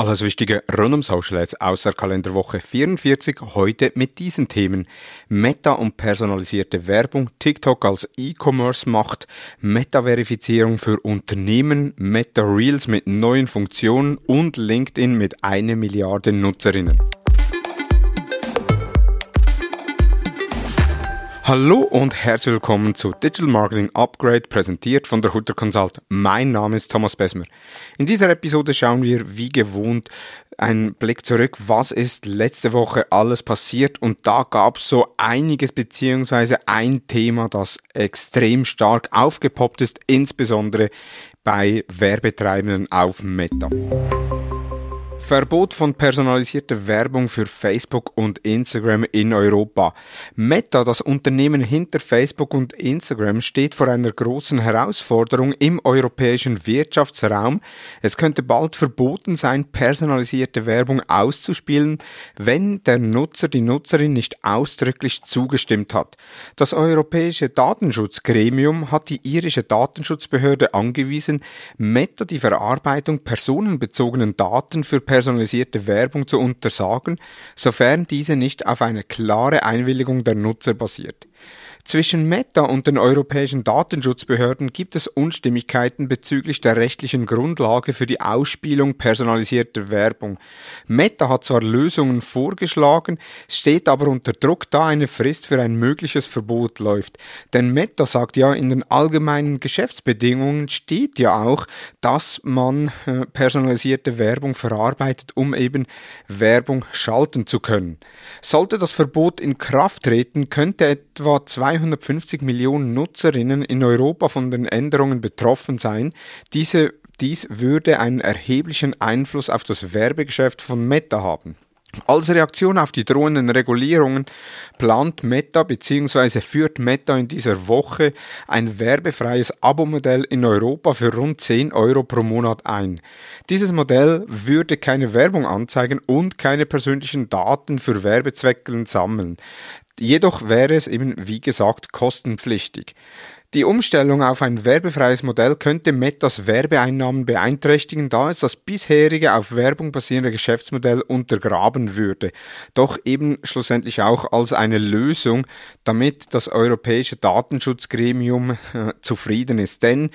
Alles Wichtige rund um Social Ads außer Kalenderwoche 44, heute mit diesen Themen. Meta und personalisierte Werbung, TikTok als E-Commerce macht, Meta-Verifizierung für Unternehmen, Meta Reels mit neuen Funktionen und LinkedIn mit einer Milliarde Nutzerinnen. Hallo und herzlich willkommen zu Digital Marketing Upgrade, präsentiert von der Hutter Consult. Mein Name ist Thomas Besmer. In dieser Episode schauen wir wie gewohnt einen Blick zurück, was ist letzte Woche alles passiert und da gab es so einiges beziehungsweise ein Thema, das extrem stark aufgepoppt ist, insbesondere bei Werbetreibenden auf Meta. Verbot von personalisierter Werbung für Facebook und Instagram in Europa. Meta, das Unternehmen hinter Facebook und Instagram, steht vor einer großen Herausforderung im europäischen Wirtschaftsraum. Es könnte bald verboten sein, personalisierte Werbung auszuspielen, wenn der Nutzer die Nutzerin nicht ausdrücklich zugestimmt hat. Das europäische Datenschutzgremium hat die irische Datenschutzbehörde angewiesen, Meta die Verarbeitung personenbezogenen Daten für personalisierte Werbung zu untersagen, sofern diese nicht auf eine klare Einwilligung der Nutzer basiert. Zwischen Meta und den europäischen Datenschutzbehörden gibt es Unstimmigkeiten bezüglich der rechtlichen Grundlage für die Ausspielung personalisierter Werbung. Meta hat zwar Lösungen vorgeschlagen, steht aber unter Druck, da eine Frist für ein mögliches Verbot läuft. Denn Meta sagt ja, in den allgemeinen Geschäftsbedingungen steht ja auch, dass man äh, personalisierte Werbung verarbeitet, um eben Werbung schalten zu können. Sollte das Verbot in Kraft treten, könnte etwa zwei 250 Millionen Nutzerinnen in Europa von den Änderungen betroffen sein. Diese, dies würde einen erheblichen Einfluss auf das Werbegeschäft von Meta haben. Als Reaktion auf die drohenden Regulierungen plant Meta bzw. führt Meta in dieser Woche ein werbefreies Abo-Modell in Europa für rund 10 Euro pro Monat ein. Dieses Modell würde keine Werbung anzeigen und keine persönlichen Daten für Werbezwecke sammeln. Jedoch wäre es eben, wie gesagt, kostenpflichtig. Die Umstellung auf ein werbefreies Modell könnte Metas Werbeeinnahmen beeinträchtigen, da es das bisherige auf Werbung basierende Geschäftsmodell untergraben würde. Doch eben schlussendlich auch als eine Lösung, damit das europäische Datenschutzgremium äh, zufrieden ist. Denn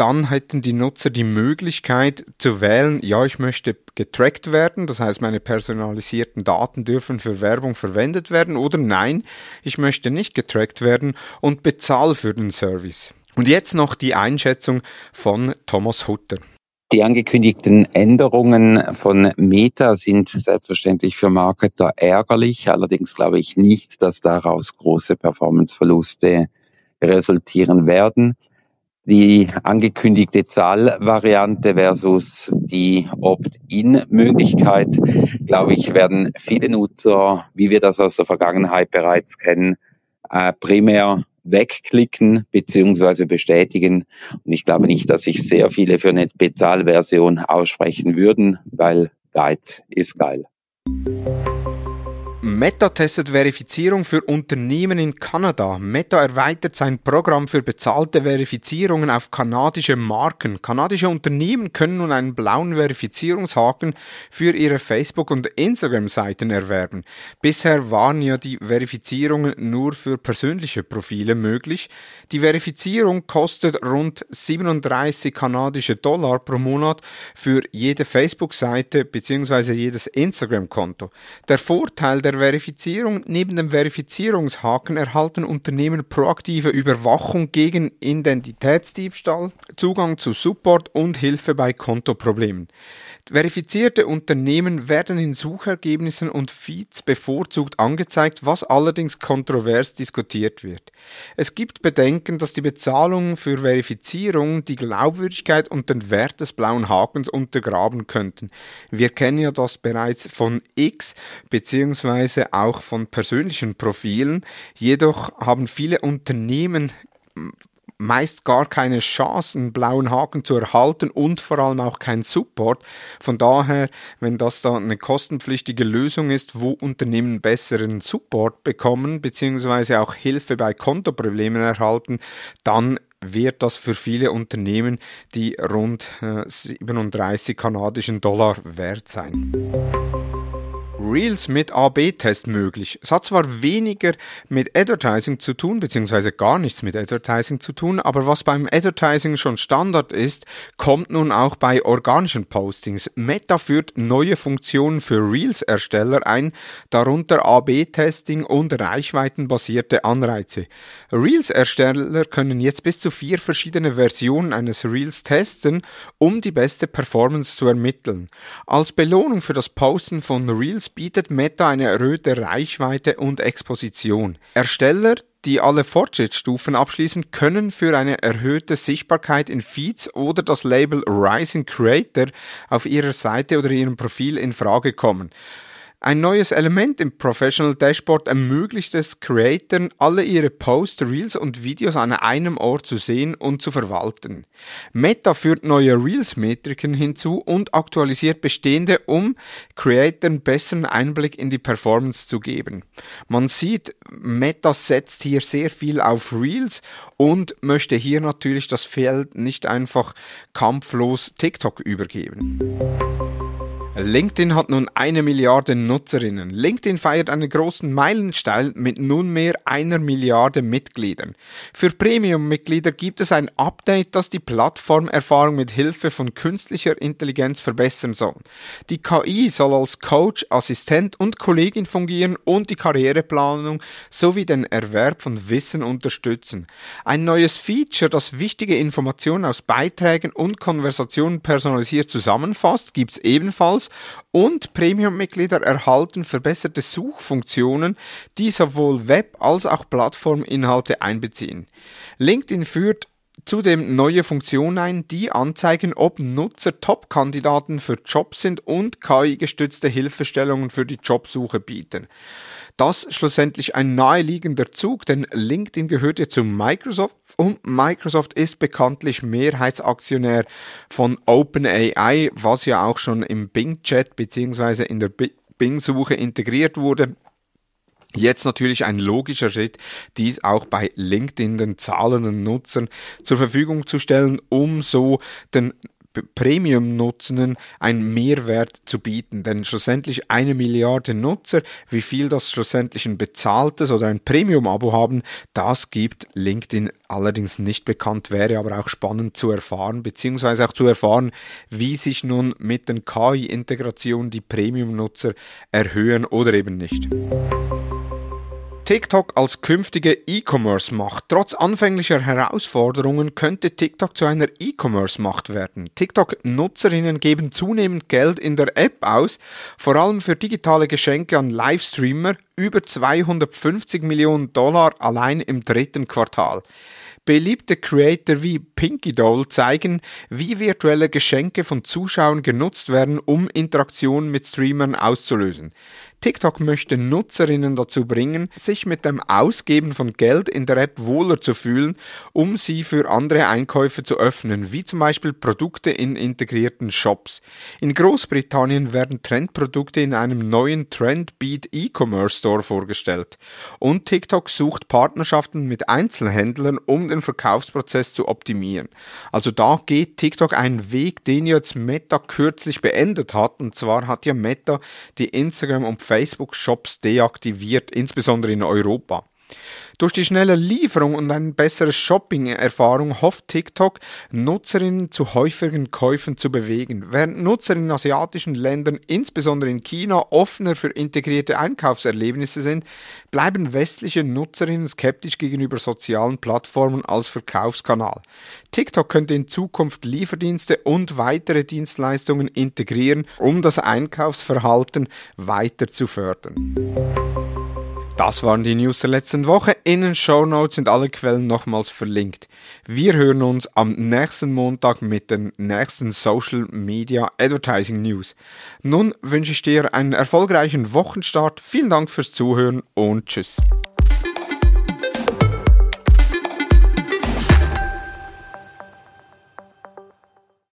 dann hätten die Nutzer die Möglichkeit zu wählen, ja, ich möchte getrackt werden, das heißt, meine personalisierten Daten dürfen für Werbung verwendet werden oder nein, ich möchte nicht getrackt werden und bezahle für den Service. Und jetzt noch die Einschätzung von Thomas Hutter. Die angekündigten Änderungen von Meta sind selbstverständlich für Marketer ärgerlich. Allerdings glaube ich nicht, dass daraus große Performanceverluste resultieren werden die angekündigte Zahlvariante versus die Opt-in-Möglichkeit, glaube ich, werden viele Nutzer, wie wir das aus der Vergangenheit bereits kennen, äh, primär wegklicken beziehungsweise bestätigen. Und ich glaube nicht, dass sich sehr viele für eine Bezahlversion aussprechen würden, weil Geiz ist geil. Meta testet Verifizierung für Unternehmen in Kanada. Meta erweitert sein Programm für bezahlte Verifizierungen auf kanadische Marken. Kanadische Unternehmen können nun einen blauen Verifizierungshaken für ihre Facebook- und Instagram-Seiten erwerben. Bisher waren ja die Verifizierungen nur für persönliche Profile möglich. Die Verifizierung kostet rund 37 kanadische Dollar pro Monat für jede Facebook-Seite bzw. jedes Instagram-Konto. Der Vorteil der der Verifizierung neben dem Verifizierungshaken erhalten Unternehmen proaktive Überwachung gegen Identitätsdiebstahl, Zugang zu Support und Hilfe bei Kontoproblemen. Verifizierte Unternehmen werden in Suchergebnissen und Feeds bevorzugt angezeigt, was allerdings kontrovers diskutiert wird. Es gibt Bedenken, dass die Bezahlungen für Verifizierung die Glaubwürdigkeit und den Wert des blauen Hakens untergraben könnten. Wir kennen ja das bereits von X beziehungsweise auch von persönlichen Profilen. Jedoch haben viele Unternehmen meist gar keine Chance, einen blauen Haken zu erhalten und vor allem auch keinen Support. Von daher, wenn das da eine kostenpflichtige Lösung ist, wo Unternehmen besseren Support bekommen, beziehungsweise auch Hilfe bei Kontoproblemen erhalten, dann wird das für viele Unternehmen die rund 37 äh, kanadischen Dollar wert sein. Reels mit AB-Test möglich. Es hat zwar weniger mit Advertising zu tun, beziehungsweise gar nichts mit Advertising zu tun, aber was beim Advertising schon Standard ist, kommt nun auch bei organischen Postings. Meta führt neue Funktionen für Reels-Ersteller ein, darunter AB-Testing und reichweitenbasierte Anreize. Reels-Ersteller können jetzt bis zu vier verschiedene Versionen eines Reels testen, um die beste Performance zu ermitteln. Als Belohnung für das Posten von Reels bietet Meta eine erhöhte Reichweite und Exposition. Ersteller, die alle Fortschrittsstufen abschließen, können für eine erhöhte Sichtbarkeit in Feeds oder das Label Rising Creator auf ihrer Seite oder ihrem Profil in Frage kommen. Ein neues Element im Professional Dashboard ermöglicht es Creatoren, alle ihre Posts, Reels und Videos an einem Ort zu sehen und zu verwalten. Meta führt neue Reels-Metriken hinzu und aktualisiert bestehende, um Creatoren besseren Einblick in die Performance zu geben. Man sieht, Meta setzt hier sehr viel auf Reels und möchte hier natürlich das Feld nicht einfach kampflos TikTok übergeben. LinkedIn hat nun eine Milliarde Nutzerinnen. LinkedIn feiert einen großen Meilenstein mit nunmehr einer Milliarde Mitgliedern. Für Premium-Mitglieder gibt es ein Update, das die Plattformerfahrung mit Hilfe von künstlicher Intelligenz verbessern soll. Die KI soll als Coach, Assistent und Kollegin fungieren und die Karriereplanung sowie den Erwerb von Wissen unterstützen. Ein neues Feature, das wichtige Informationen aus Beiträgen und Konversationen personalisiert zusammenfasst, gibt es ebenfalls und Premium-Mitglieder erhalten verbesserte Suchfunktionen, die sowohl Web- als auch Plattforminhalte einbeziehen. LinkedIn führt zudem neue Funktionen ein, die anzeigen, ob Nutzer Top-Kandidaten für Jobs sind und KI-gestützte Hilfestellungen für die Jobsuche bieten. Das schlussendlich ein naheliegender Zug, denn LinkedIn gehört ja zu Microsoft und Microsoft ist bekanntlich Mehrheitsaktionär von OpenAI, was ja auch schon im Bing-Chat bzw. in der Bing-Suche integriert wurde. Jetzt natürlich ein logischer Schritt, dies auch bei LinkedIn den zahlenden Nutzern zur Verfügung zu stellen, um so den Premium-Nutzenden einen Mehrwert zu bieten. Denn schlussendlich eine Milliarde Nutzer, wie viel das schlussendlich ein bezahltes oder ein Premium-Abo haben, das gibt LinkedIn allerdings nicht bekannt, wäre aber auch spannend zu erfahren, beziehungsweise auch zu erfahren, wie sich nun mit den KI-Integrationen die Premium-Nutzer erhöhen oder eben nicht. TikTok als künftige E-Commerce-Macht. Trotz anfänglicher Herausforderungen könnte TikTok zu einer E-Commerce-Macht werden. TikTok-Nutzerinnen geben zunehmend Geld in der App aus, vor allem für digitale Geschenke an Livestreamer, über 250 Millionen Dollar allein im dritten Quartal. Beliebte Creator wie Pinky Doll zeigen, wie virtuelle Geschenke von Zuschauern genutzt werden, um Interaktionen mit Streamern auszulösen. TikTok möchte Nutzerinnen dazu bringen, sich mit dem Ausgeben von Geld in der App wohler zu fühlen, um sie für andere Einkäufe zu öffnen, wie zum Beispiel Produkte in integrierten Shops. In Großbritannien werden Trendprodukte in einem neuen Trendbeat E-Commerce Store vorgestellt. Und TikTok sucht Partnerschaften mit Einzelhändlern, um den Verkaufsprozess zu optimieren. Also da geht TikTok einen Weg, den jetzt Meta kürzlich beendet hat. Und zwar hat ja Meta die Instagram und Facebook-Shops deaktiviert, insbesondere in Europa. Durch die schnelle Lieferung und eine bessere Shopping-Erfahrung hofft TikTok, Nutzerinnen zu häufigen Käufen zu bewegen. Während Nutzer in asiatischen Ländern, insbesondere in China, offener für integrierte Einkaufserlebnisse sind, bleiben westliche Nutzerinnen skeptisch gegenüber sozialen Plattformen als Verkaufskanal. TikTok könnte in Zukunft Lieferdienste und weitere Dienstleistungen integrieren, um das Einkaufsverhalten weiter zu fördern. Das waren die News der letzten Woche. In den Show Notes sind alle Quellen nochmals verlinkt. Wir hören uns am nächsten Montag mit den nächsten Social Media Advertising News. Nun wünsche ich dir einen erfolgreichen Wochenstart. Vielen Dank fürs Zuhören und tschüss.